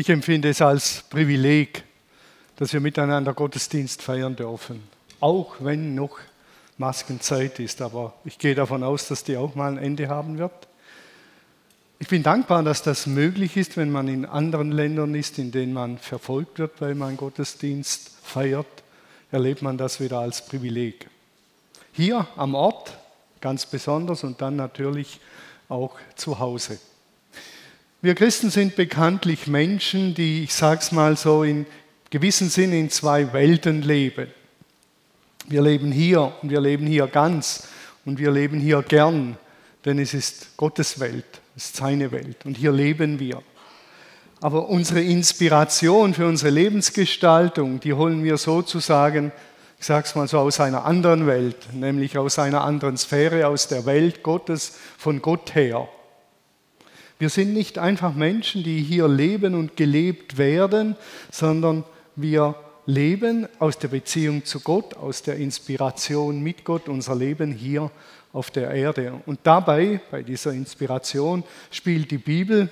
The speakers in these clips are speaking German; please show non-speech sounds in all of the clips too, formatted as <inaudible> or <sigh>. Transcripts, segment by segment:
Ich empfinde es als Privileg, dass wir miteinander Gottesdienst feiern dürfen, auch wenn noch Maskenzeit ist. Aber ich gehe davon aus, dass die auch mal ein Ende haben wird. Ich bin dankbar, dass das möglich ist, wenn man in anderen Ländern ist, in denen man verfolgt wird, weil man Gottesdienst feiert, erlebt man das wieder als Privileg. Hier am Ort ganz besonders und dann natürlich auch zu Hause. Wir Christen sind bekanntlich Menschen, die, ich sage es mal so, in gewissem Sinn in zwei Welten leben. Wir leben hier und wir leben hier ganz und wir leben hier gern, denn es ist Gottes Welt, es ist seine Welt und hier leben wir. Aber unsere Inspiration für unsere Lebensgestaltung, die holen wir sozusagen, ich sage es mal so, aus einer anderen Welt, nämlich aus einer anderen Sphäre, aus der Welt Gottes, von Gott her. Wir sind nicht einfach Menschen, die hier leben und gelebt werden, sondern wir leben aus der Beziehung zu Gott, aus der Inspiration mit Gott, unser Leben hier auf der Erde. Und dabei, bei dieser Inspiration, spielt die Bibel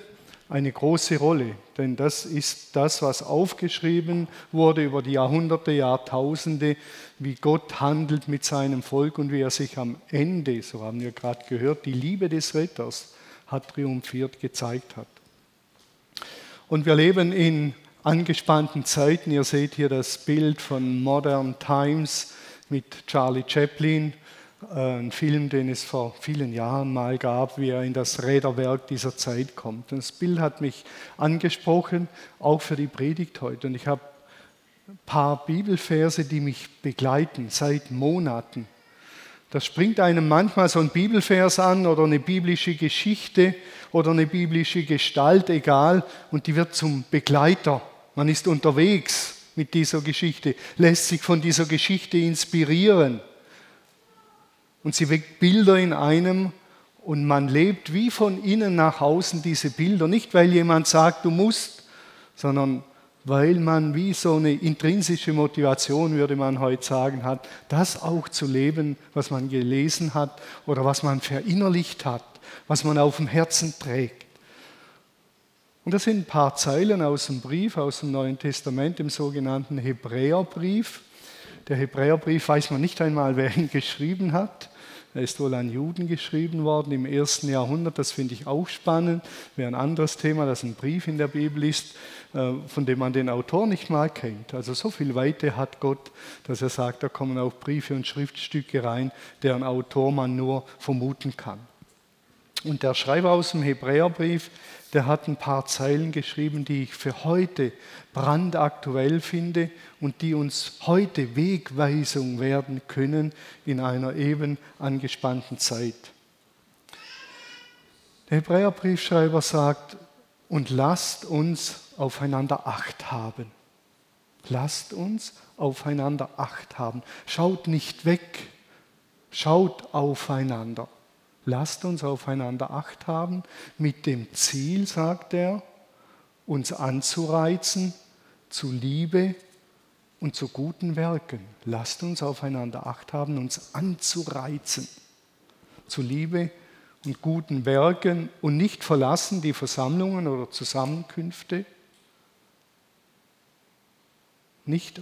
eine große Rolle, denn das ist das, was aufgeschrieben wurde über die Jahrhunderte, Jahrtausende, wie Gott handelt mit seinem Volk und wie er sich am Ende, so haben wir gerade gehört, die Liebe des Retters hat triumphiert, gezeigt hat. Und wir leben in angespannten Zeiten. Ihr seht hier das Bild von Modern Times mit Charlie Chaplin, äh, ein Film, den es vor vielen Jahren mal gab, wie er in das Räderwerk dieser Zeit kommt. Und das Bild hat mich angesprochen, auch für die Predigt heute. Und ich habe ein paar Bibelverse, die mich begleiten seit Monaten. Da springt einem manchmal so ein Bibelvers an oder eine biblische Geschichte oder eine biblische Gestalt, egal, und die wird zum Begleiter. Man ist unterwegs mit dieser Geschichte, lässt sich von dieser Geschichte inspirieren. Und sie weckt Bilder in einem und man lebt wie von innen nach außen diese Bilder. Nicht, weil jemand sagt, du musst, sondern weil man wie so eine intrinsische Motivation, würde man heute sagen, hat, das auch zu leben, was man gelesen hat oder was man verinnerlicht hat, was man auf dem Herzen trägt. Und das sind ein paar Zeilen aus dem Brief, aus dem Neuen Testament, dem sogenannten Hebräerbrief. Der Hebräerbrief weiß man nicht einmal, wer ihn geschrieben hat. Er ist wohl an Juden geschrieben worden im ersten Jahrhundert. Das finde ich auch spannend. Wäre ein anderes Thema, dass ein Brief in der Bibel ist, äh, von dem man den Autor nicht mal kennt. Also so viel Weite hat Gott, dass er sagt, da kommen auch Briefe und Schriftstücke rein, deren Autor man nur vermuten kann. Und der Schreiber aus dem Hebräerbrief, der hat ein paar Zeilen geschrieben, die ich für heute brandaktuell finde und die uns heute Wegweisung werden können in einer eben angespannten Zeit. Der Hebräerbriefschreiber sagt, und lasst uns aufeinander Acht haben. Lasst uns aufeinander Acht haben. Schaut nicht weg, schaut aufeinander. Lasst uns aufeinander Acht haben mit dem Ziel, sagt er, uns anzureizen zu Liebe und zu guten Werken. Lasst uns aufeinander Acht haben, uns anzureizen zu Liebe und guten Werken und nicht verlassen die Versammlungen oder Zusammenkünfte, nicht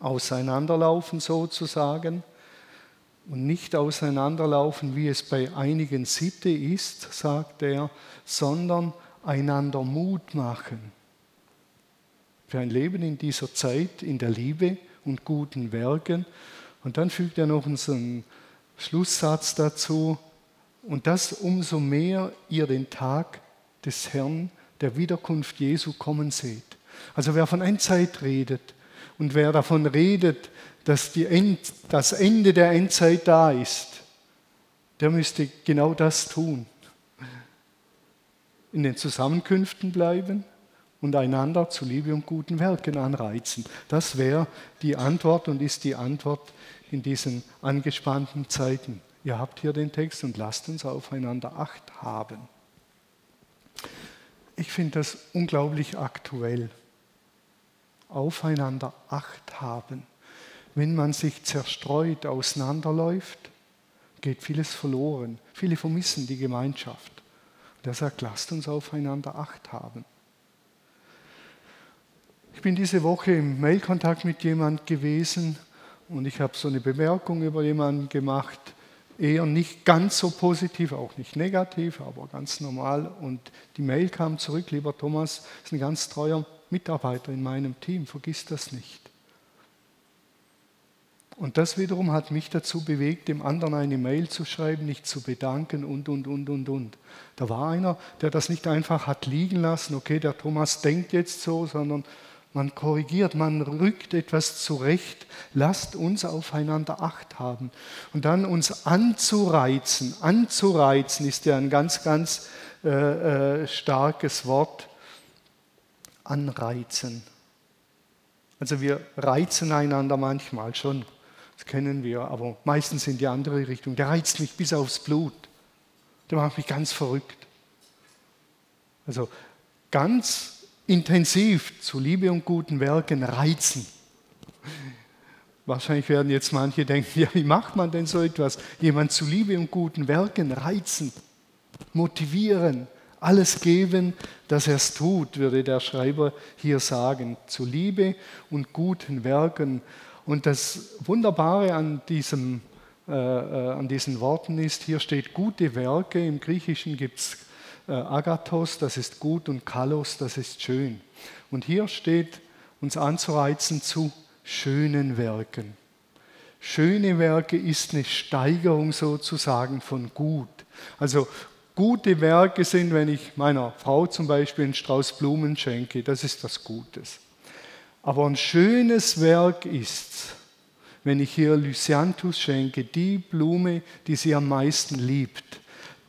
auseinanderlaufen sozusagen, und nicht auseinanderlaufen, wie es bei einigen Sitte ist, sagt er, sondern einander Mut machen. Für ein Leben in dieser Zeit, in der Liebe und guten Werken. Und dann fügt er noch unseren Schlusssatz dazu, und das umso mehr ihr den Tag des Herrn, der Wiederkunft Jesu kommen seht. Also wer von Endzeit redet und wer davon redet, dass End, das Ende der Endzeit da ist, der müsste genau das tun. In den Zusammenkünften bleiben und einander zu Liebe und guten Werken anreizen. Das wäre die Antwort und ist die Antwort in diesen angespannten Zeiten. Ihr habt hier den Text und lasst uns aufeinander Acht haben. Ich finde das unglaublich aktuell. Aufeinander Acht haben. Wenn man sich zerstreut auseinanderläuft, geht vieles verloren. Viele vermissen die Gemeinschaft. Und er sagt, lasst uns aufeinander Acht haben. bin diese Woche im Mailkontakt mit jemand gewesen und ich habe so eine Bemerkung über jemanden gemacht, eher nicht ganz so positiv, auch nicht negativ, aber ganz normal. Und die Mail kam zurück, lieber Thomas, ist ein ganz treuer Mitarbeiter in meinem Team, vergiss das nicht. Und das wiederum hat mich dazu bewegt, dem anderen eine Mail zu schreiben, nicht zu bedanken und, und, und, und, und. Da war einer, der das nicht einfach hat liegen lassen, okay, der Thomas denkt jetzt so, sondern man korrigiert, man rückt etwas zurecht. Lasst uns aufeinander Acht haben. Und dann uns anzureizen. Anzureizen ist ja ein ganz, ganz äh, äh, starkes Wort. Anreizen. Also wir reizen einander manchmal schon. Das kennen wir, aber meistens in die andere Richtung. Der reizt mich bis aufs Blut. Der macht mich ganz verrückt. Also ganz intensiv zu Liebe und guten Werken reizen. Wahrscheinlich werden jetzt manche denken, <laughs> ja, wie macht man denn so etwas? Jemand zu Liebe und guten Werken reizen, motivieren, alles geben, dass er es tut, würde der Schreiber hier sagen, zu Liebe und guten Werken. Und das Wunderbare an, diesem, äh, äh an diesen Worten ist, hier steht gute Werke, im Griechischen gibt es äh, Agathos, das ist gut, und Kalos, das ist schön. Und hier steht uns anzureizen zu schönen Werken. Schöne Werke ist eine Steigerung sozusagen von gut. Also gute Werke sind, wenn ich meiner Frau zum Beispiel einen Strauß Blumen schenke, das ist was Gutes. Aber ein schönes Werk ist, wenn ich ihr Lysianthus schenke, die Blume, die sie am meisten liebt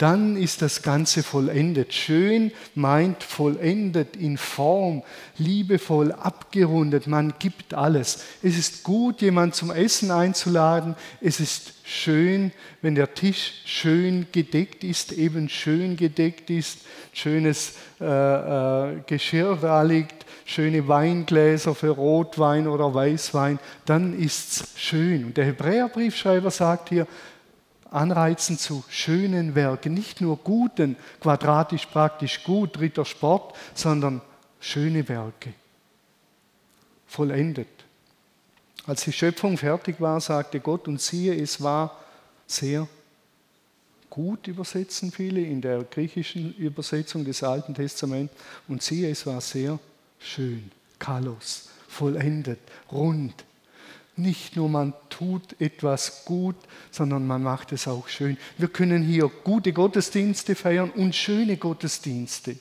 dann ist das Ganze vollendet. Schön meint vollendet, in Form, liebevoll, abgerundet. Man gibt alles. Es ist gut, jemanden zum Essen einzuladen. Es ist schön, wenn der Tisch schön gedeckt ist, eben schön gedeckt ist, schönes äh, äh, Geschirr da liegt, schöne Weingläser für Rotwein oder Weißwein, dann ist es schön. Und der Hebräerbriefschreiber sagt hier, anreizen zu schönen Werken, nicht nur guten, quadratisch praktisch gut, dritter Sport, sondern schöne Werke. Vollendet. Als die Schöpfung fertig war, sagte Gott, und siehe, es war sehr gut, übersetzen viele in der griechischen Übersetzung des Alten Testaments, und siehe, es war sehr schön, kalos, vollendet, rund, nicht nur man tut etwas gut, sondern man macht es auch schön. Wir können hier gute Gottesdienste feiern und schöne Gottesdienste.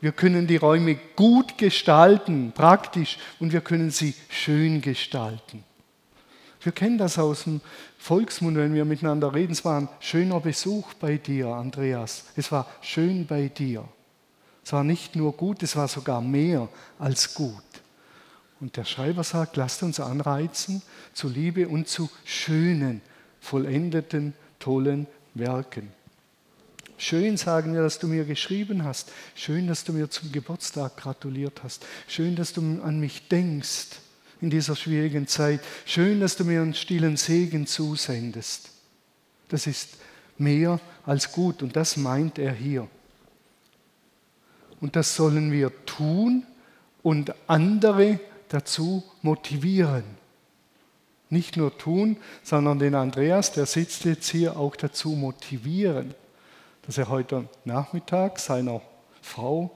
Wir können die Räume gut gestalten, praktisch, und wir können sie schön gestalten. Wir kennen das aus dem Volksmund, wenn wir miteinander reden. Es war ein schöner Besuch bei dir, Andreas. Es war schön bei dir. Es war nicht nur gut, es war sogar mehr als gut. Und der Schreiber sagt, lasst uns anreizen zu Liebe und zu schönen, vollendeten, tollen Werken. Schön sagen wir, dass du mir geschrieben hast. Schön, dass du mir zum Geburtstag gratuliert hast. Schön, dass du an mich denkst in dieser schwierigen Zeit. Schön, dass du mir einen stillen Segen zusendest. Das ist mehr als gut und das meint er hier. Und das sollen wir tun und andere dazu motivieren. Nicht nur tun, sondern den Andreas, der sitzt jetzt hier, auch dazu motivieren, dass er heute Nachmittag seiner Frau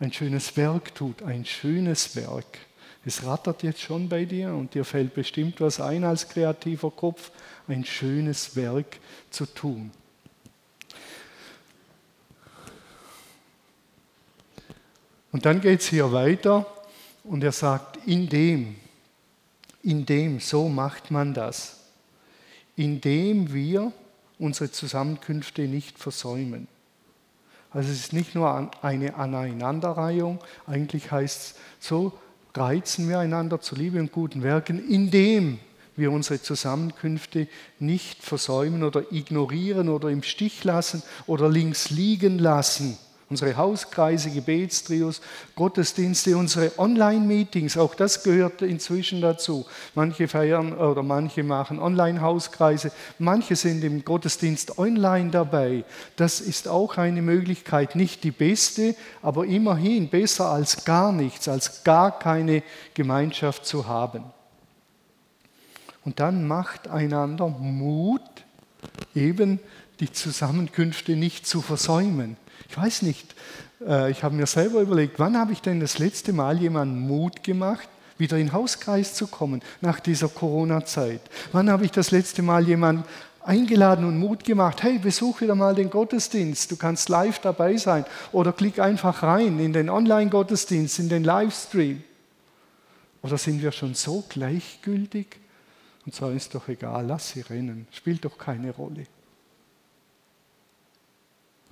ein schönes Werk tut, ein schönes Werk. Es rattert jetzt schon bei dir und dir fällt bestimmt was ein als kreativer Kopf, ein schönes Werk zu tun. Und dann geht es hier weiter. Und er sagt, in dem, in dem, so macht man das, indem wir unsere Zusammenkünfte nicht versäumen. Also es ist nicht nur eine Aneinanderreihung, eigentlich heißt es, so reizen wir einander zu Liebe und guten Werken, indem wir unsere Zusammenkünfte nicht versäumen oder ignorieren oder im Stich lassen oder links liegen lassen, Unsere Hauskreise, Gebetstrios, Gottesdienste, unsere Online-Meetings, auch das gehört inzwischen dazu. Manche feiern oder manche machen Online-Hauskreise, manche sind im Gottesdienst online dabei. Das ist auch eine Möglichkeit, nicht die beste, aber immerhin besser als gar nichts, als gar keine Gemeinschaft zu haben. Und dann macht einander Mut, eben die Zusammenkünfte nicht zu versäumen. Ich weiß nicht, äh, ich habe mir selber überlegt, wann habe ich denn das letzte Mal jemanden Mut gemacht, wieder in den Hauskreis zu kommen nach dieser Corona-Zeit? Wann habe ich das letzte Mal jemanden eingeladen und Mut gemacht, hey, besuch wieder mal den Gottesdienst, du kannst live dabei sein oder klick einfach rein in den Online-Gottesdienst, in den Livestream. Oder sind wir schon so gleichgültig und sagen, ist doch egal, lass sie rennen, spielt doch keine Rolle.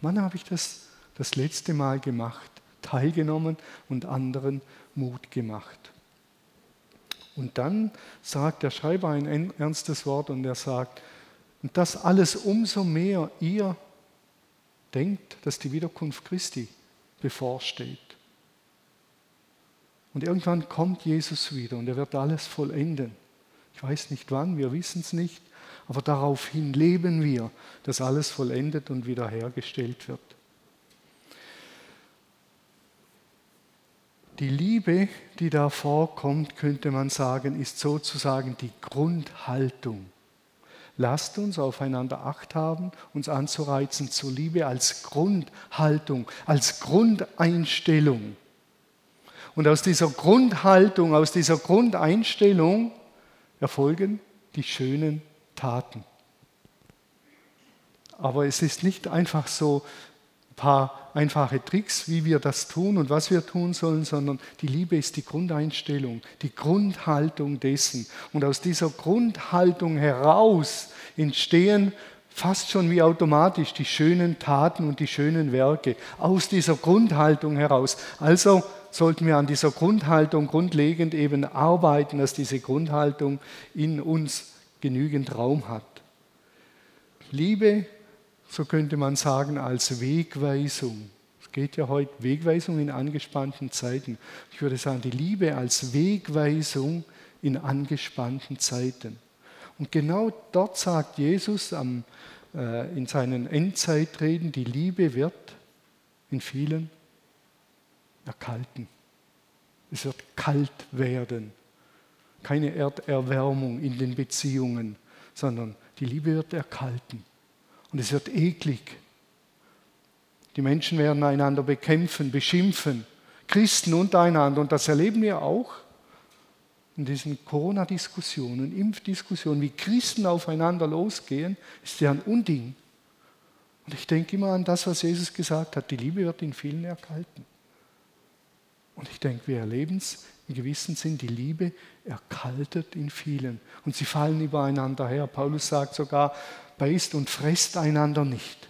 Wann habe ich das das letzte Mal gemacht? Teilgenommen und anderen Mut gemacht. Und dann sagt der Schreiber ein ernstes Wort und er sagt, und das alles umso mehr ihr denkt, dass die Wiederkunft Christi bevorsteht. Und irgendwann kommt Jesus wieder und er wird alles vollenden. Ich weiß nicht wann, wir wissen es nicht, aber daraufhin leben wir, dass alles vollendet und wiederhergestellt wird. Die Liebe, die da vorkommt, könnte man sagen, ist sozusagen die Grundhaltung. Lasst uns aufeinander Acht haben, uns anzureizen zur Liebe als Grundhaltung, als Grundeinstellung. Und aus dieser Grundhaltung, aus dieser Grundeinstellung erfolgen die schönen Taten. Aber es ist nicht einfach so ein paar einfache Tricks, wie wir das tun und was wir tun sollen, sondern die Liebe ist die Grundeinstellung, die Grundhaltung dessen. Und aus dieser Grundhaltung heraus entstehen fast schon wie automatisch die schönen Taten und die schönen Werke. Aus dieser Grundhaltung heraus. Also sollten wir an dieser Grundhaltung grundlegend eben arbeiten, dass diese Grundhaltung in uns genügend Raum hat. Liebe, so könnte man sagen, als Wegweisung. Es geht ja heute Wegweisung in angespannten Zeiten. Ich würde sagen, die Liebe als Wegweisung in angespannten Zeiten. Und genau dort sagt Jesus am, äh, in seinen Endzeitreden, die Liebe wird in vielen erkalten. Es wird kalt werden keine Erderwärmung in den Beziehungen, sondern die Liebe wird erkalten und es wird eklig. Die Menschen werden einander bekämpfen, beschimpfen, Christen untereinander und das erleben wir auch in diesen Corona-Diskussionen, Impfdiskussionen, wie Christen aufeinander losgehen, ist ja ein Unding. Und ich denke immer an das, was Jesus gesagt hat, die Liebe wird in vielen erkalten. Und ich denke, wir erleben es im gewissen Sinn, die Liebe erkaltet in vielen. Und sie fallen übereinander her. Paulus sagt sogar, beißt und fresst einander nicht.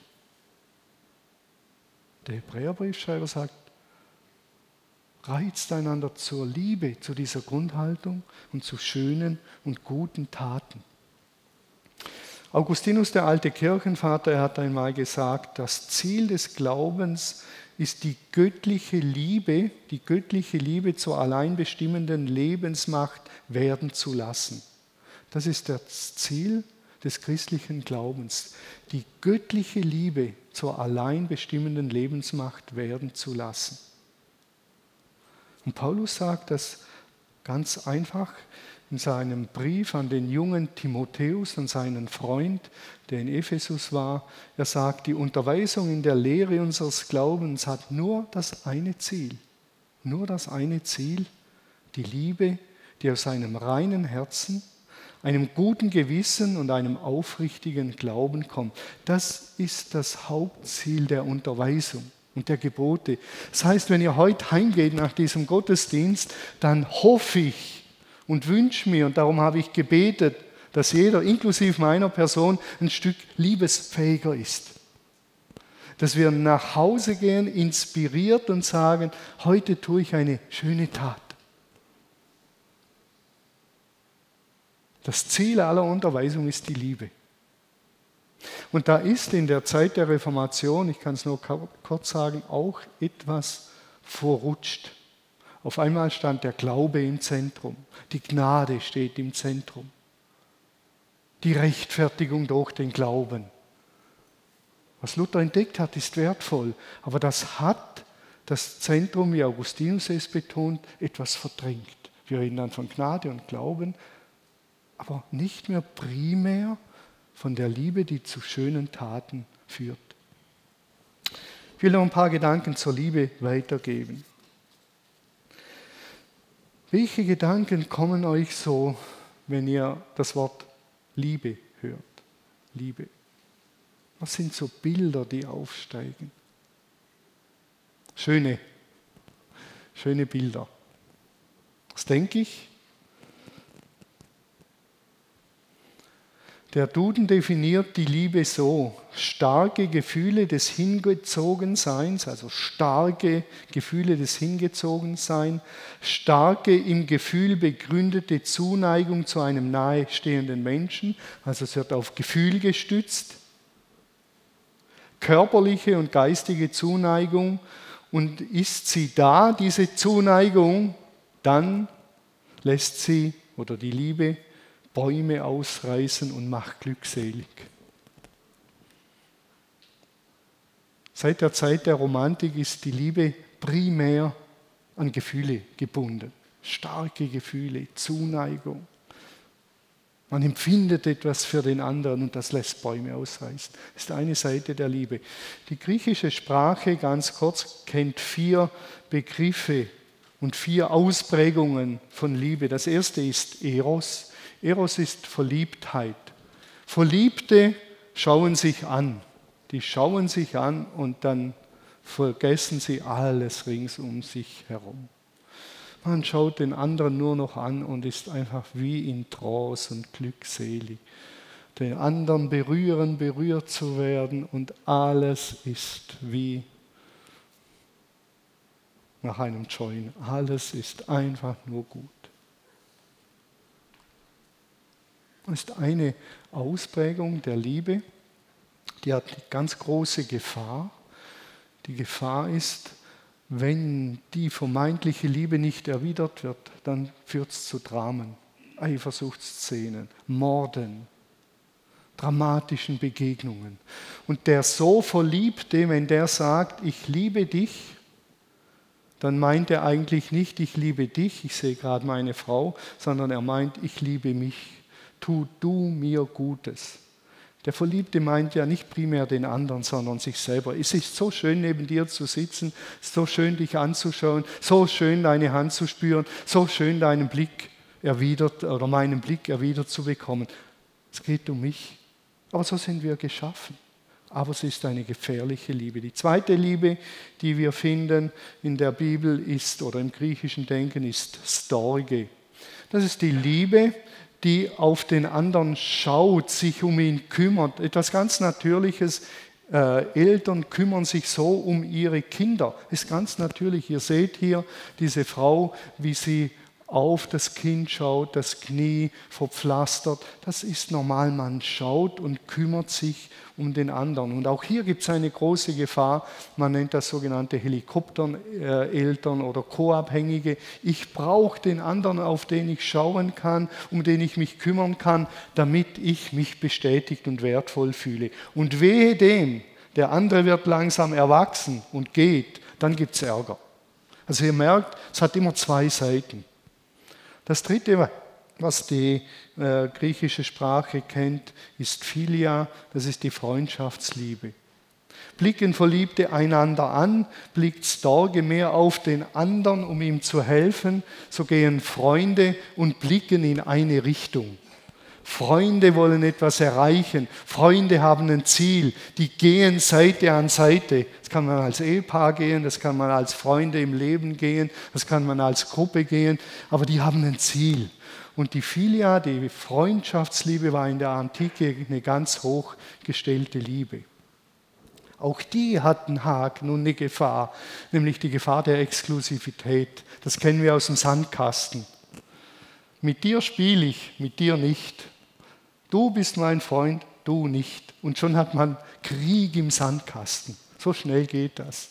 Der Hebräerbriefschreiber sagt, reizt einander zur Liebe, zu dieser Grundhaltung und zu schönen und guten Taten. Augustinus, der alte Kirchenvater, er hat einmal gesagt, das Ziel des Glaubens ist die göttliche Liebe, die göttliche Liebe zur allein bestimmenden Lebensmacht werden zu lassen. Das ist das Ziel des christlichen Glaubens, die göttliche Liebe zur allein bestimmenden Lebensmacht werden zu lassen. Und Paulus sagt das ganz einfach, in seinem Brief an den jungen Timotheus, an seinen Freund, der in Ephesus war. Er sagt, die Unterweisung in der Lehre unseres Glaubens hat nur das eine Ziel, nur das eine Ziel, die Liebe, die aus einem reinen Herzen, einem guten Gewissen und einem aufrichtigen Glauben kommt. Das ist das Hauptziel der Unterweisung und der Gebote. Das heißt, wenn ihr heute heimgeht nach diesem Gottesdienst, dann hoffe ich, und wünsche mir, und darum habe ich gebetet, dass jeder, inklusive meiner Person, ein Stück liebesfähiger ist. Dass wir nach Hause gehen, inspiriert und sagen, heute tue ich eine schöne Tat. Das Ziel aller Unterweisung ist die Liebe. Und da ist in der Zeit der Reformation, ich kann es nur kurz sagen, auch etwas verrutscht. Auf einmal stand der Glaube im Zentrum, die Gnade steht im Zentrum, die Rechtfertigung durch den Glauben. Was Luther entdeckt hat, ist wertvoll, aber das hat das Zentrum, wie Augustinus es betont, etwas verdrängt. Wir reden dann von Gnade und Glauben, aber nicht mehr primär von der Liebe, die zu schönen Taten führt. Ich will noch ein paar Gedanken zur Liebe weitergeben. Welche Gedanken kommen euch so, wenn ihr das Wort Liebe hört? Liebe. Was sind so Bilder, die aufsteigen? Schöne, schöne Bilder. Was denke ich? Der Duden definiert die Liebe so, starke Gefühle des Hingezogenseins, also starke Gefühle des Hingezogenseins, starke im Gefühl begründete Zuneigung zu einem nahestehenden Menschen, also es wird auf Gefühl gestützt, körperliche und geistige Zuneigung und ist sie da, diese Zuneigung, dann lässt sie oder die Liebe Bäume ausreißen und macht glückselig. Seit der Zeit der Romantik ist die Liebe primär an Gefühle gebunden. Starke Gefühle, Zuneigung. Man empfindet etwas für den anderen und das lässt Bäume ausreißen. Das ist eine Seite der Liebe. Die griechische Sprache, ganz kurz, kennt vier Begriffe und vier Ausprägungen von Liebe. Das erste ist Eros. Eros ist Verliebtheit. Verliebte schauen sich an. Die schauen sich an und dann vergessen sie alles rings um sich herum. Man schaut den anderen nur noch an und ist einfach wie in Trance und glückselig. Den anderen berühren, berührt zu werden und alles ist wie nach einem Join. Alles ist einfach nur gut. Das ist eine Ausprägung der Liebe, die hat eine ganz große Gefahr. Die Gefahr ist, wenn die vermeintliche Liebe nicht erwidert wird, dann führt es zu Dramen, Eifersuchtsszenen, Morden, dramatischen Begegnungen. Und der so Verliebte, wenn der sagt, ich liebe dich, dann meint er eigentlich nicht, ich liebe dich, ich sehe gerade meine Frau, sondern er meint, ich liebe mich tu du mir Gutes. Der Verliebte meint ja nicht primär den anderen, sondern sich selber. Es ist so schön, neben dir zu sitzen, so schön, dich anzuschauen, so schön, deine Hand zu spüren, so schön, deinen Blick erwidert oder meinen Blick erwidert zu bekommen. Es geht um mich. Aber so sind wir geschaffen. Aber es ist eine gefährliche Liebe. Die zweite Liebe, die wir finden in der Bibel ist oder im griechischen Denken ist Storge. Das ist die Liebe, die auf den anderen schaut, sich um ihn kümmert. Etwas ganz Natürliches. Äh, Eltern kümmern sich so um ihre Kinder. Ist ganz natürlich. Ihr seht hier diese Frau, wie sie auf das Kind schaut, das Knie verpflastert. Das ist normal. Man schaut und kümmert sich um den anderen. Und auch hier gibt es eine große Gefahr. Man nennt das sogenannte Helikoptereltern oder Co-Abhängige. Ich brauche den anderen, auf den ich schauen kann, um den ich mich kümmern kann, damit ich mich bestätigt und wertvoll fühle. Und wehe dem, der andere wird langsam erwachsen und geht, dann gibt es Ärger. Also ihr merkt, es hat immer zwei Seiten. Das dritte, was die äh, griechische Sprache kennt, ist Philia, das ist die Freundschaftsliebe. Blicken Verliebte einander an, blickt Storge mehr auf den anderen, um ihm zu helfen, so gehen Freunde und blicken in eine Richtung. Freunde wollen etwas erreichen. Freunde haben ein Ziel. Die gehen Seite an Seite. Das kann man als Ehepaar gehen, das kann man als Freunde im Leben gehen, das kann man als Gruppe gehen, aber die haben ein Ziel. Und die Philia, die Freundschaftsliebe, war in der Antike eine ganz hochgestellte Liebe. Auch die hat einen Haken und eine Gefahr, nämlich die Gefahr der Exklusivität. Das kennen wir aus dem Sandkasten. Mit dir spiele ich, mit dir nicht. Du bist mein Freund, du nicht. und schon hat man Krieg im Sandkasten. So schnell geht das.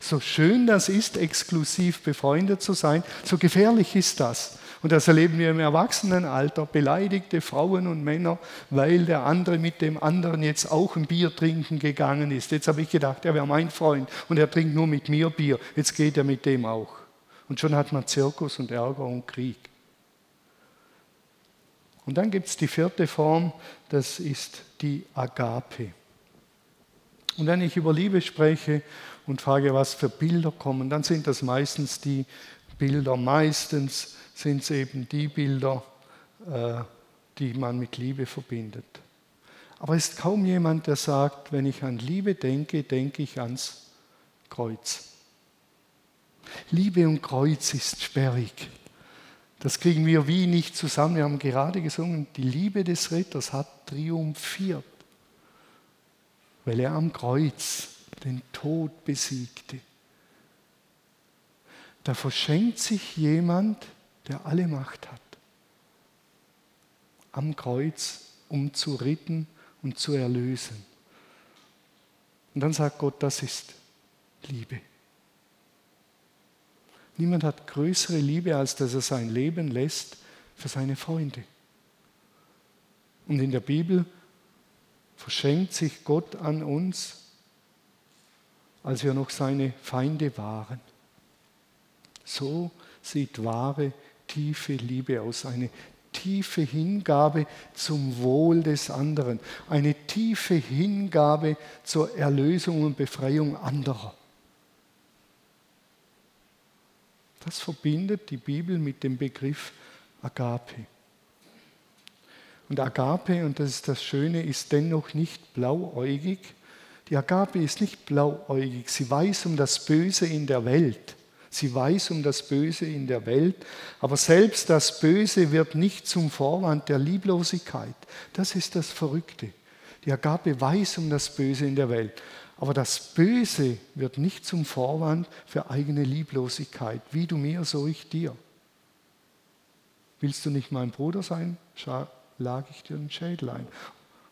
So schön das ist, exklusiv befreundet zu sein, so gefährlich ist das. Und das erleben wir im Erwachsenenalter, beleidigte Frauen und Männer, weil der andere mit dem anderen jetzt auch ein Bier trinken gegangen ist. Jetzt habe ich gedacht, er wäre mein Freund und er trinkt nur mit mir Bier. Jetzt geht er mit dem auch. Und schon hat man Zirkus und Ärger und Krieg. Und dann gibt es die vierte Form, das ist die Agape. Und wenn ich über Liebe spreche und frage, was für Bilder kommen, dann sind das meistens die Bilder, meistens sind es eben die Bilder, äh, die man mit Liebe verbindet. Aber es ist kaum jemand, der sagt, wenn ich an Liebe denke, denke ich ans Kreuz. Liebe und Kreuz ist sperrig. Das kriegen wir wie nicht zusammen. Wir haben gerade gesungen, die Liebe des Ritters hat triumphiert, weil er am Kreuz den Tod besiegte. Da verschenkt sich jemand, der alle Macht hat, am Kreuz, um zu retten und zu erlösen. Und dann sagt Gott, das ist Liebe. Niemand hat größere Liebe, als dass er sein Leben lässt für seine Freunde. Und in der Bibel verschenkt sich Gott an uns, als wir noch seine Feinde waren. So sieht wahre, tiefe Liebe aus, eine tiefe Hingabe zum Wohl des anderen, eine tiefe Hingabe zur Erlösung und Befreiung anderer. Das verbindet die Bibel mit dem Begriff Agape. Und Agape, und das ist das Schöne, ist dennoch nicht blauäugig. Die Agape ist nicht blauäugig. Sie weiß um das Böse in der Welt. Sie weiß um das Böse in der Welt, aber selbst das Böse wird nicht zum Vorwand der Lieblosigkeit. Das ist das Verrückte. Die Agape weiß um das Böse in der Welt, aber das Böse wird nicht zum Vorwand für eigene Lieblosigkeit. Wie du mir, so ich dir. Willst du nicht mein Bruder sein, lag ich dir den Schädel ein.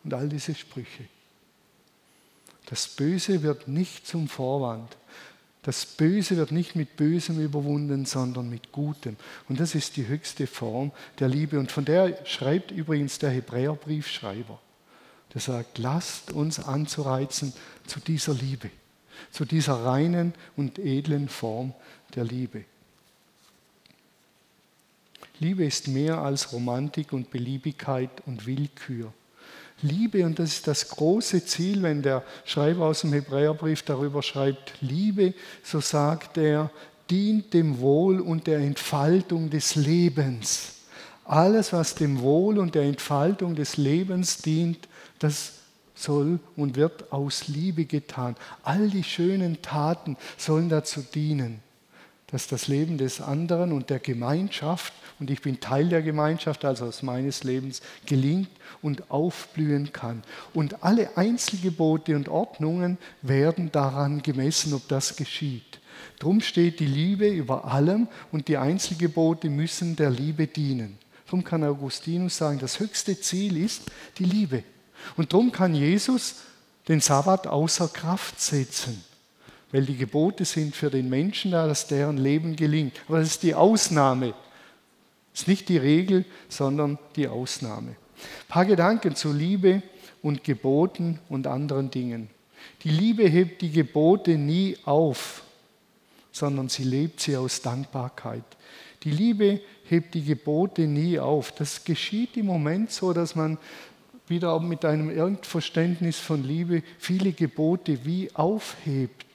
Und all diese Sprüche. Das Böse wird nicht zum Vorwand. Das Böse wird nicht mit Bösem überwunden, sondern mit Gutem. Und das ist die höchste Form der Liebe. Und von der schreibt übrigens der Hebräerbriefschreiber der sagt, lasst uns anzureizen zu dieser Liebe, zu dieser reinen und edlen Form der Liebe. Liebe ist mehr als Romantik und Beliebigkeit und Willkür. Liebe, und das ist das große Ziel, wenn der Schreiber aus dem Hebräerbrief darüber schreibt, Liebe, so sagt er, dient dem Wohl und der Entfaltung des Lebens. Alles, was dem Wohl und der Entfaltung des Lebens dient, das soll und wird aus Liebe getan. All die schönen Taten sollen dazu dienen, dass das Leben des anderen und der Gemeinschaft, und ich bin Teil der Gemeinschaft, also aus meines Lebens, gelingt und aufblühen kann. Und alle Einzelgebote und Ordnungen werden daran gemessen, ob das geschieht. Drum steht die Liebe über allem und die Einzelgebote müssen der Liebe dienen. Darum kann Augustinus sagen, das höchste Ziel ist die Liebe. Und darum kann Jesus den Sabbat außer Kraft setzen, weil die Gebote sind für den Menschen da, dass deren Leben gelingt. Aber das ist die Ausnahme. Das ist nicht die Regel, sondern die Ausnahme. Ein paar Gedanken zu Liebe und Geboten und anderen Dingen. Die Liebe hebt die Gebote nie auf, sondern sie lebt sie aus Dankbarkeit. Die Liebe hebt die Gebote nie auf. Das geschieht im Moment so, dass man wieder mit einem Irgendverständnis von Liebe viele Gebote wie aufhebt.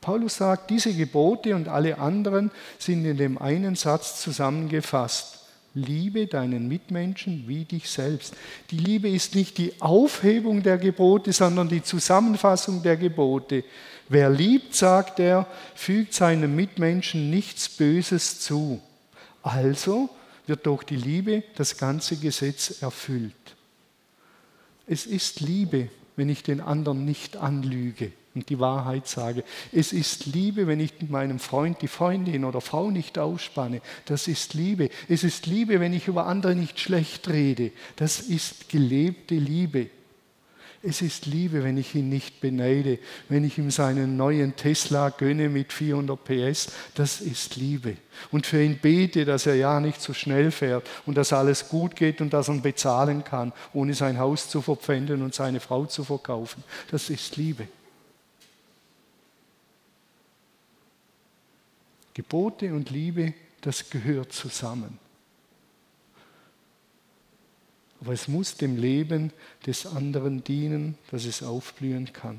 Paulus sagt, diese Gebote und alle anderen sind in dem einen Satz zusammengefasst. Liebe deinen Mitmenschen wie dich selbst. Die Liebe ist nicht die Aufhebung der Gebote, sondern die Zusammenfassung der Gebote. Wer liebt, sagt er, fügt seinem Mitmenschen nichts Böses zu. Also wird durch die Liebe das ganze Gesetz erfüllt. Es ist Liebe, wenn ich den anderen nicht anlüge und die Wahrheit sage. Es ist Liebe, wenn ich meinem Freund, die Freundin oder Frau nicht ausspanne. Das ist Liebe. Es ist Liebe, wenn ich über andere nicht schlecht rede. Das ist gelebte Liebe. Es ist Liebe, wenn ich ihn nicht beneide, wenn ich ihm seinen neuen Tesla gönne mit 400 PS. Das ist Liebe. Und für ihn bete, dass er ja nicht so schnell fährt und dass alles gut geht und dass er ihn bezahlen kann, ohne sein Haus zu verpfänden und seine Frau zu verkaufen. Das ist Liebe. Gebote und Liebe, das gehört zusammen. Aber es muss dem Leben des anderen dienen, dass es aufblühen kann.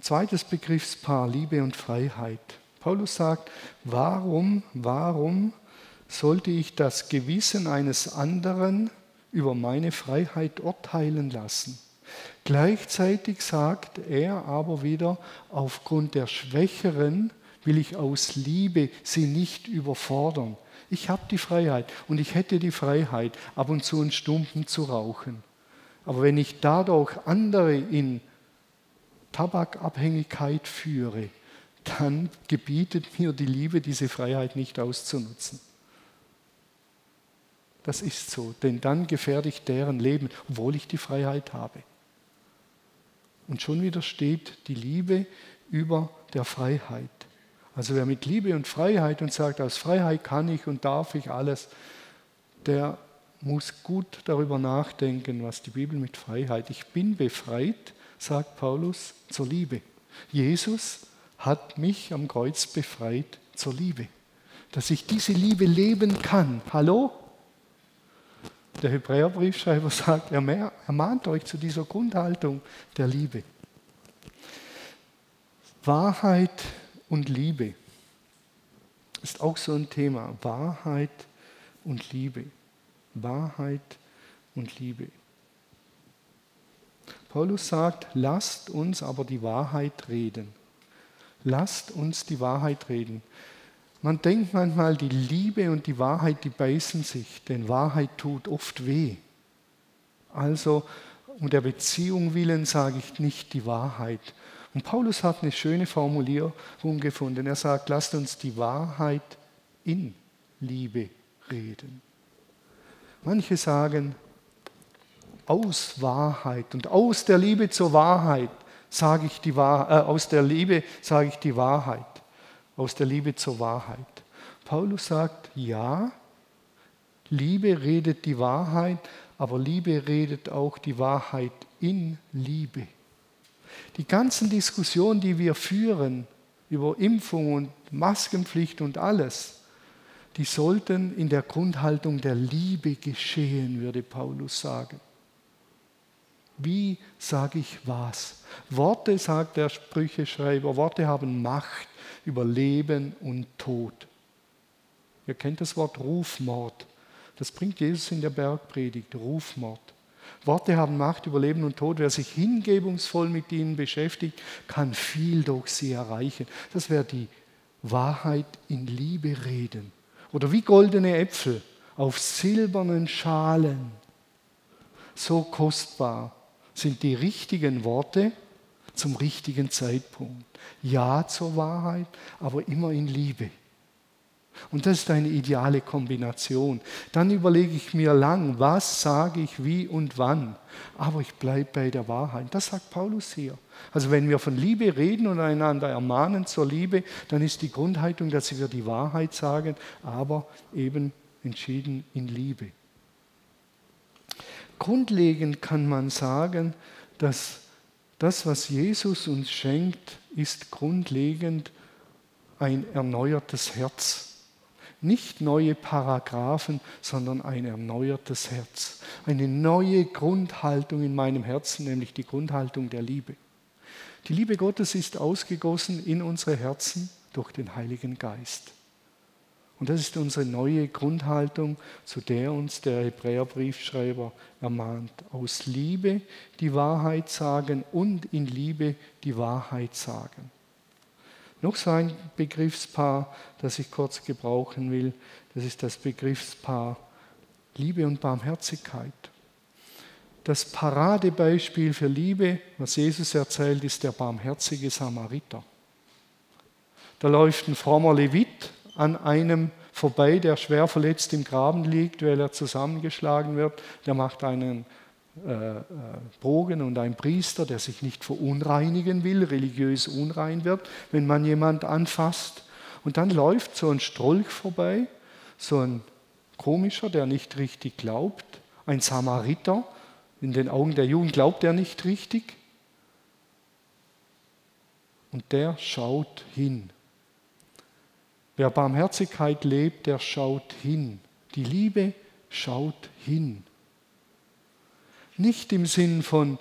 Zweites Begriffspaar, Liebe und Freiheit. Paulus sagt, warum, warum sollte ich das Gewissen eines anderen über meine Freiheit urteilen lassen? Gleichzeitig sagt er aber wieder, aufgrund der Schwächeren will ich aus Liebe sie nicht überfordern. Ich habe die Freiheit und ich hätte die Freiheit, ab und zu einen Stumpen zu rauchen. Aber wenn ich dadurch andere in Tabakabhängigkeit führe, dann gebietet mir die Liebe, diese Freiheit nicht auszunutzen. Das ist so, denn dann gefährde ich deren Leben, obwohl ich die Freiheit habe. Und schon wieder steht die Liebe über der Freiheit. Also wer mit Liebe und Freiheit und sagt, aus Freiheit kann ich und darf ich alles, der muss gut darüber nachdenken, was die Bibel mit Freiheit. Ich bin befreit, sagt Paulus, zur Liebe. Jesus hat mich am Kreuz befreit zur Liebe. Dass ich diese Liebe leben kann. Hallo? Der Hebräerbriefschreiber <laughs> sagt, er ermahnt euch zu dieser Grundhaltung der Liebe. Wahrheit und Liebe ist auch so ein Thema. Wahrheit und Liebe. Wahrheit und Liebe. Paulus sagt, lasst uns aber die Wahrheit reden. Lasst uns die Wahrheit reden. Man denkt manchmal, die Liebe und die Wahrheit, die beißen sich, denn Wahrheit tut oft weh. Also um der Beziehung willen sage ich nicht die Wahrheit, und Paulus hat eine schöne Formulierung gefunden. Er sagt, lasst uns die Wahrheit in Liebe reden. Manche sagen, aus Wahrheit und aus der Liebe zur Wahrheit sage ich die Wahrheit, äh, aus der Liebe sage ich die Wahrheit, aus der Liebe zur Wahrheit. Paulus sagt, ja, Liebe redet die Wahrheit, aber Liebe redet auch die Wahrheit in Liebe. Die ganzen Diskussionen, die wir führen über Impfung und Maskenpflicht und alles, die sollten in der Grundhaltung der Liebe geschehen, würde Paulus sagen. Wie sage ich was? Worte, sagt der Sprücheschreiber, Worte haben Macht über Leben und Tod. Ihr kennt das Wort Rufmord. Das bringt Jesus in der Bergpredigt, Rufmord. Worte haben Macht über Leben und Tod. Wer sich hingebungsvoll mit ihnen beschäftigt, kann viel durch sie erreichen. Das wäre die Wahrheit in Liebe reden. Oder wie goldene Äpfel auf silbernen Schalen. So kostbar sind die richtigen Worte zum richtigen Zeitpunkt. Ja zur Wahrheit, aber immer in Liebe. Und das ist eine ideale Kombination. Dann überlege ich mir lang, was sage ich wie und wann. Aber ich bleibe bei der Wahrheit. Das sagt Paulus hier. Also wenn wir von Liebe reden und einander ermahnen zur Liebe, dann ist die Grundhaltung, dass wir die Wahrheit sagen, aber eben entschieden in Liebe. Grundlegend kann man sagen, dass das, was Jesus uns schenkt, ist grundlegend ein erneuertes Herz. Nicht neue Paragraphen, sondern ein erneuertes Herz. Eine neue Grundhaltung in meinem Herzen, nämlich die Grundhaltung der Liebe. Die Liebe Gottes ist ausgegossen in unsere Herzen durch den Heiligen Geist. Und das ist unsere neue Grundhaltung, zu der uns der Hebräerbriefschreiber ermahnt. Aus Liebe die Wahrheit sagen und in Liebe die Wahrheit sagen. Noch so ein Begriffspaar, das ich kurz gebrauchen will, das ist das Begriffspaar Liebe und Barmherzigkeit. Das Paradebeispiel für Liebe, was Jesus erzählt, ist der barmherzige Samariter. Da läuft ein frommer Levit an einem vorbei, der schwer verletzt im Graben liegt, weil er zusammengeschlagen wird. Der macht einen Bogen und ein Priester, der sich nicht verunreinigen will, religiös unrein wird, wenn man jemand anfasst. Und dann läuft so ein Strolch vorbei, so ein komischer, der nicht richtig glaubt, ein Samariter. In den Augen der Jugend glaubt er nicht richtig. Und der schaut hin. Wer Barmherzigkeit lebt, der schaut hin. Die Liebe schaut hin. Nicht im Sinn von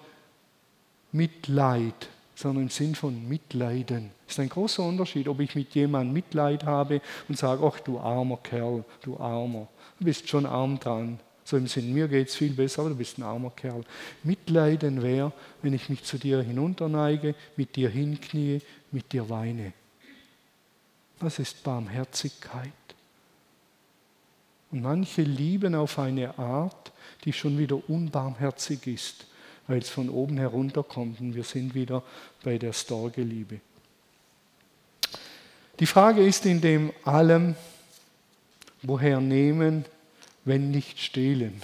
Mitleid, sondern im Sinn von Mitleiden. Das ist ein großer Unterschied, ob ich mit jemandem Mitleid habe und sage, ach du armer Kerl, du armer, du bist schon arm dran. So im Sinn, mir geht es viel besser, aber du bist ein armer Kerl. Mitleiden wäre, wenn ich mich zu dir hinunterneige, mit dir hinknie, mit dir weine. Das ist Barmherzigkeit. Und manche lieben auf eine Art, die schon wieder unbarmherzig ist, weil es von oben herunterkommt. Und wir sind wieder bei der Storgeliebe. Die Frage ist in dem allem, woher nehmen, wenn nicht stehlen?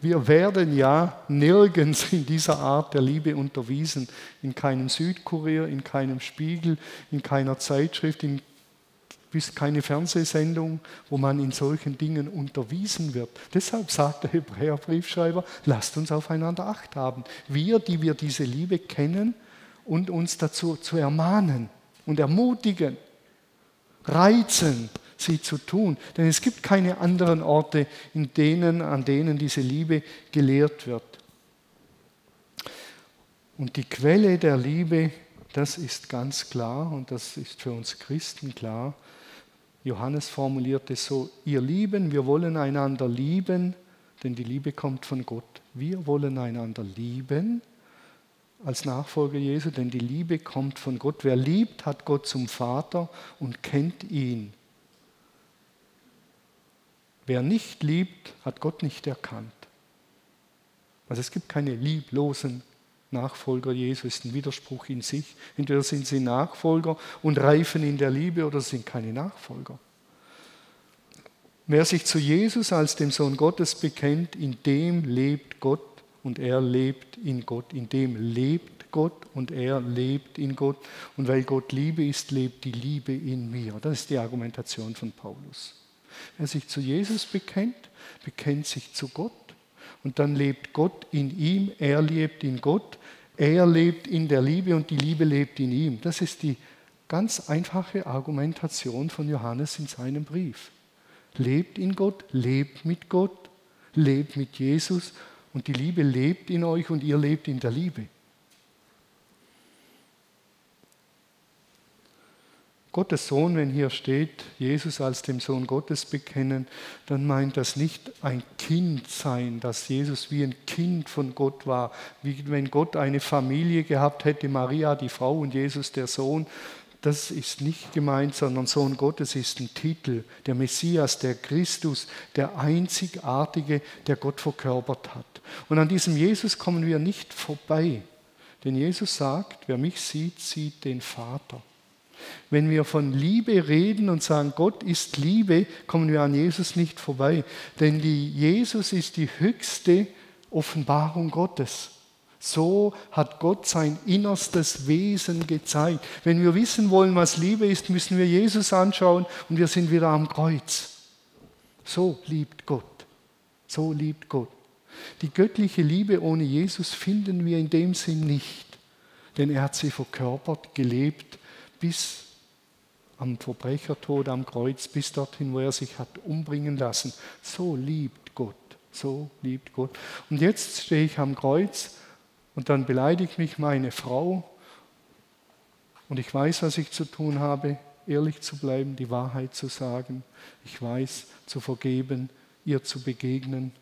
Wir werden ja nirgends in dieser Art der Liebe unterwiesen, in keinem Südkurier, in keinem Spiegel, in keiner Zeitschrift, in bis keine Fernsehsendung, wo man in solchen Dingen unterwiesen wird. Deshalb sagt der Hebräerbriefschreiber, lasst uns aufeinander acht haben. Wir, die wir diese Liebe kennen und uns dazu zu ermahnen und ermutigen, reizen, sie zu tun. Denn es gibt keine anderen Orte, in denen, an denen diese Liebe gelehrt wird. Und die Quelle der Liebe, das ist ganz klar und das ist für uns Christen klar, Johannes formuliert es so, ihr Lieben, wir wollen einander lieben, denn die Liebe kommt von Gott. Wir wollen einander lieben als Nachfolger Jesu, denn die Liebe kommt von Gott. Wer liebt, hat Gott zum Vater und kennt ihn. Wer nicht liebt, hat Gott nicht erkannt. Also es gibt keine lieblosen Nachfolger Jesu ist ein Widerspruch in sich. Entweder sind sie Nachfolger und reifen in der Liebe oder sind keine Nachfolger. Wer sich zu Jesus als dem Sohn Gottes bekennt, in dem lebt Gott und er lebt in Gott. In dem lebt Gott und er lebt in Gott. Und weil Gott Liebe ist, lebt die Liebe in mir. Das ist die Argumentation von Paulus. Wer sich zu Jesus bekennt, bekennt sich zu Gott und dann lebt Gott in ihm, er lebt in Gott, er lebt in der Liebe und die Liebe lebt in ihm. Das ist die ganz einfache Argumentation von Johannes in seinem Brief. Lebt in Gott, lebt mit Gott, lebt mit Jesus und die Liebe lebt in euch und ihr lebt in der Liebe. Gottes Sohn, wenn hier steht, Jesus als dem Sohn Gottes bekennen, dann meint das nicht ein Kind sein, dass Jesus wie ein Kind von Gott war, wie wenn Gott eine Familie gehabt hätte, Maria die Frau und Jesus der Sohn. Das ist nicht gemeint, sondern Sohn Gottes ist ein Titel, der Messias, der Christus, der einzigartige, der Gott verkörpert hat. Und an diesem Jesus kommen wir nicht vorbei, denn Jesus sagt, wer mich sieht, sieht den Vater. Wenn wir von Liebe reden und sagen, Gott ist Liebe, kommen wir an Jesus nicht vorbei. Denn die Jesus ist die höchste Offenbarung Gottes. So hat Gott sein innerstes Wesen gezeigt. Wenn wir wissen wollen, was Liebe ist, müssen wir Jesus anschauen und wir sind wieder am Kreuz. So liebt Gott. So liebt Gott. Die göttliche Liebe ohne Jesus finden wir in dem Sinn nicht, denn er hat sie verkörpert, gelebt bis am Verbrechertod am Kreuz, bis dorthin, wo er sich hat umbringen lassen. So liebt Gott, so liebt Gott. Und jetzt stehe ich am Kreuz und dann beleidigt mich meine Frau und ich weiß, was ich zu tun habe, ehrlich zu bleiben, die Wahrheit zu sagen. Ich weiß, zu vergeben, ihr zu begegnen,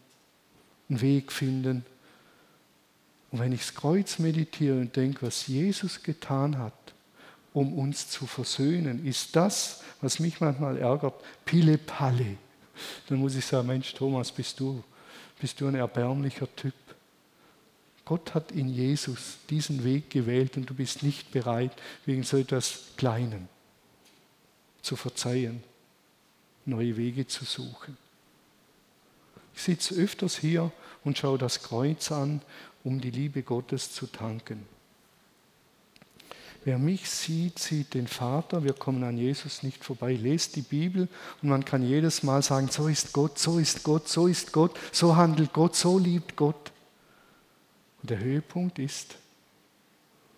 einen Weg finden. Und wenn ich das Kreuz meditiere und denke, was Jesus getan hat, um uns zu versöhnen. Ist das, was mich manchmal ärgert, Pille Palle? Dann muss ich sagen, Mensch, Thomas, bist du, bist du ein erbärmlicher Typ. Gott hat in Jesus diesen Weg gewählt und du bist nicht bereit, wegen so etwas Kleinen zu verzeihen, neue Wege zu suchen. Ich sitze öfters hier und schau das Kreuz an, um die Liebe Gottes zu tanken. Wer mich sieht, sieht den Vater. Wir kommen an Jesus nicht vorbei. Lest die Bibel und man kann jedes Mal sagen, so ist Gott, so ist Gott, so ist Gott, so handelt Gott, so liebt Gott. Und der Höhepunkt ist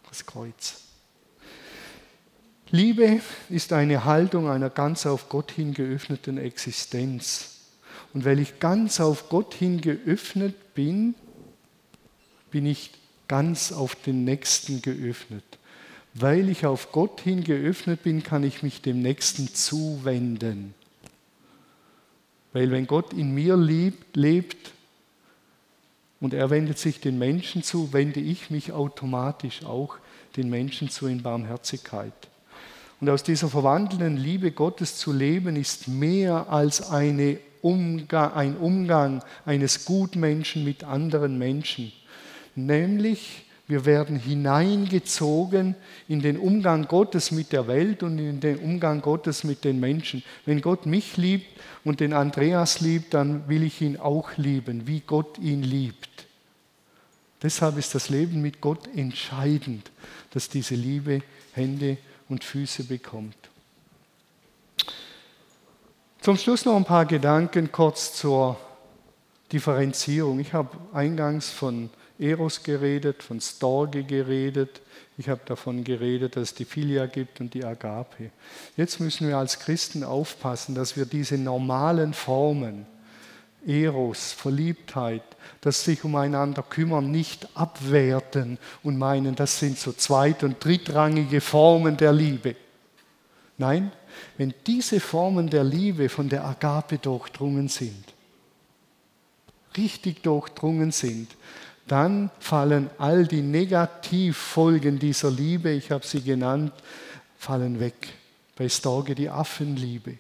das Kreuz. Liebe ist eine Haltung einer ganz auf Gott hin geöffneten Existenz. Und weil ich ganz auf Gott hin geöffnet bin, bin ich ganz auf den Nächsten geöffnet. Weil ich auf Gott hin geöffnet bin, kann ich mich dem Nächsten zuwenden. Weil wenn Gott in mir lebt, lebt und er wendet sich den Menschen zu, wende ich mich automatisch auch den Menschen zu in Barmherzigkeit. Und aus dieser verwandelnden Liebe Gottes zu leben, ist mehr als eine Umgang, ein Umgang eines Gutmenschen mit anderen Menschen. Nämlich wir werden hineingezogen in den Umgang Gottes mit der Welt und in den Umgang Gottes mit den Menschen. Wenn Gott mich liebt und den Andreas liebt, dann will ich ihn auch lieben, wie Gott ihn liebt. Deshalb ist das Leben mit Gott entscheidend, dass diese Liebe Hände und Füße bekommt. Zum Schluss noch ein paar Gedanken kurz zur Differenzierung. Ich habe eingangs von Eros geredet, von Storge geredet. Ich habe davon geredet, dass es die Filia gibt und die Agape. Jetzt müssen wir als Christen aufpassen, dass wir diese normalen Formen, Eros, Verliebtheit, das sich umeinander kümmern, nicht abwerten und meinen, das sind so zweit- und drittrangige Formen der Liebe. Nein, wenn diese Formen der Liebe von der Agape durchdrungen sind, richtig durchdrungen sind, dann fallen all die Negativfolgen dieser Liebe, ich habe sie genannt, fallen weg. Bei Storge die Affenliebe,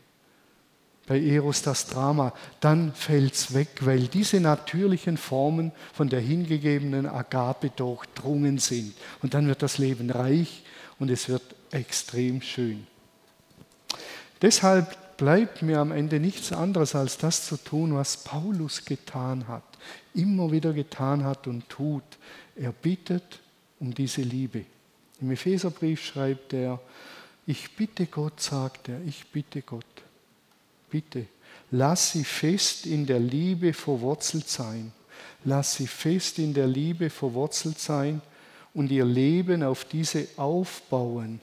bei Eros das Drama, dann fällt es weg, weil diese natürlichen Formen von der hingegebenen Agape durchdrungen sind. Und dann wird das Leben reich und es wird extrem schön. Deshalb bleibt mir am Ende nichts anderes als das zu tun, was Paulus getan hat immer wieder getan hat und tut. Er bittet um diese Liebe. Im Epheserbrief schreibt er, ich bitte Gott, sagt er, ich bitte Gott, bitte, lass sie fest in der Liebe verwurzelt sein. Lass sie fest in der Liebe verwurzelt sein und ihr Leben auf diese aufbauen.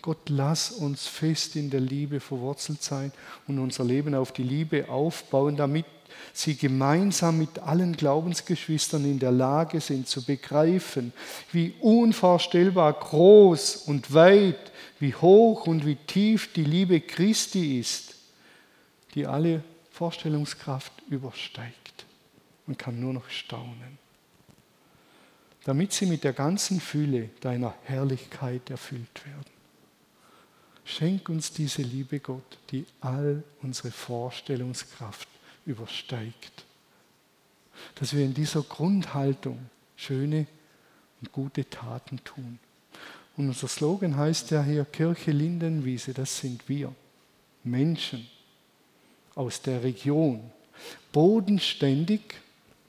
Gott, lass uns fest in der Liebe verwurzelt sein und unser Leben auf die Liebe aufbauen, damit sie gemeinsam mit allen Glaubensgeschwistern in der Lage sind zu begreifen, wie unvorstellbar groß und weit, wie hoch und wie tief die Liebe Christi ist, die alle Vorstellungskraft übersteigt. Man kann nur noch staunen. Damit sie mit der ganzen Fülle deiner Herrlichkeit erfüllt werden. Schenk uns diese Liebe, Gott, die all unsere Vorstellungskraft übersteigt. Dass wir in dieser Grundhaltung schöne und gute Taten tun. Und unser Slogan heißt ja hier Kirche Lindenwiese, das sind wir. Menschen aus der Region. Bodenständig,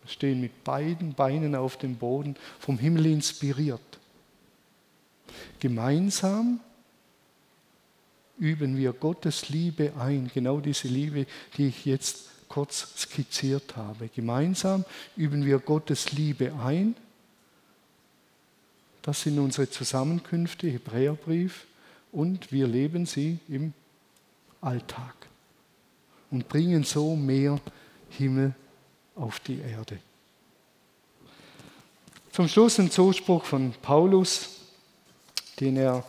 stehen mit beiden Beinen auf dem Boden, vom Himmel inspiriert. Gemeinsam üben wir Gottes Liebe ein, genau diese Liebe, die ich jetzt kurz skizziert habe. Gemeinsam üben wir Gottes Liebe ein. Das sind unsere Zusammenkünfte, Hebräerbrief, und wir leben sie im Alltag und bringen so mehr Himmel auf die Erde. Zum Schluss ein Zuspruch von Paulus, den er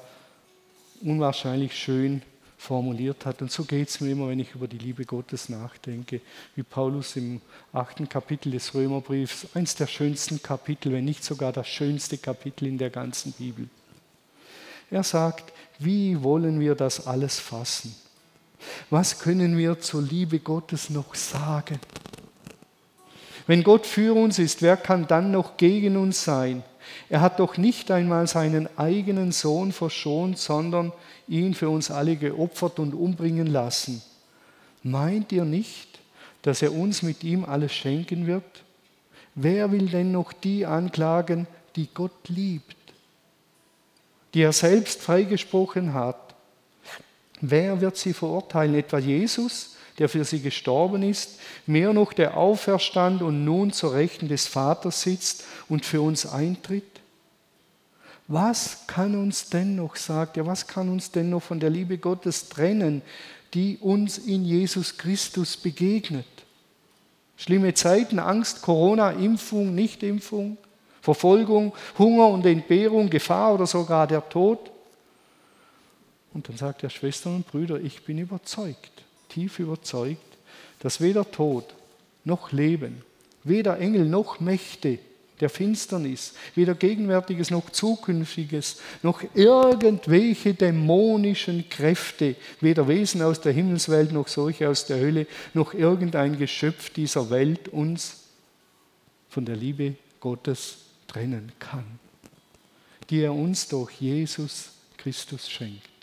unwahrscheinlich schön formuliert hat. Und so geht es mir immer, wenn ich über die Liebe Gottes nachdenke, wie Paulus im achten Kapitel des Römerbriefs, eins der schönsten Kapitel, wenn nicht sogar das schönste Kapitel in der ganzen Bibel. Er sagt, wie wollen wir das alles fassen? Was können wir zur Liebe Gottes noch sagen? Wenn Gott für uns ist, wer kann dann noch gegen uns sein? Er hat doch nicht einmal seinen eigenen Sohn verschont, sondern ihn für uns alle geopfert und umbringen lassen. Meint ihr nicht, dass er uns mit ihm alles schenken wird? Wer will denn noch die anklagen, die Gott liebt, die er selbst freigesprochen hat? Wer wird sie verurteilen? Etwa Jesus, der für sie gestorben ist, mehr noch der auferstand und nun zur Rechten des Vaters sitzt und für uns eintritt? Was kann uns denn noch, sagt er, was kann uns denn noch von der Liebe Gottes trennen, die uns in Jesus Christus begegnet? Schlimme Zeiten, Angst, Corona, Impfung, Nichtimpfung, Verfolgung, Hunger und Entbehrung, Gefahr oder sogar der Tod. Und dann sagt er, Schwestern und Brüder, ich bin überzeugt, tief überzeugt, dass weder Tod noch Leben, weder Engel noch Mächte der Finsternis, weder Gegenwärtiges noch Zukünftiges, noch irgendwelche dämonischen Kräfte, weder Wesen aus der Himmelswelt noch solche aus der Hölle, noch irgendein Geschöpf dieser Welt uns von der Liebe Gottes trennen kann, die er uns durch Jesus Christus schenkt.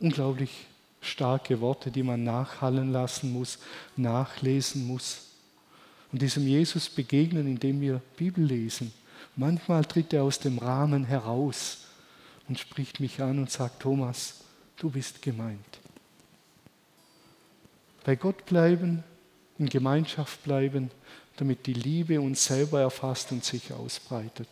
Unglaublich starke Worte, die man nachhallen lassen muss, nachlesen muss und diesem Jesus begegnen, indem wir Bibel lesen. Manchmal tritt er aus dem Rahmen heraus und spricht mich an und sagt, Thomas, du bist gemeint. Bei Gott bleiben, in Gemeinschaft bleiben, damit die Liebe uns selber erfasst und sich ausbreitet.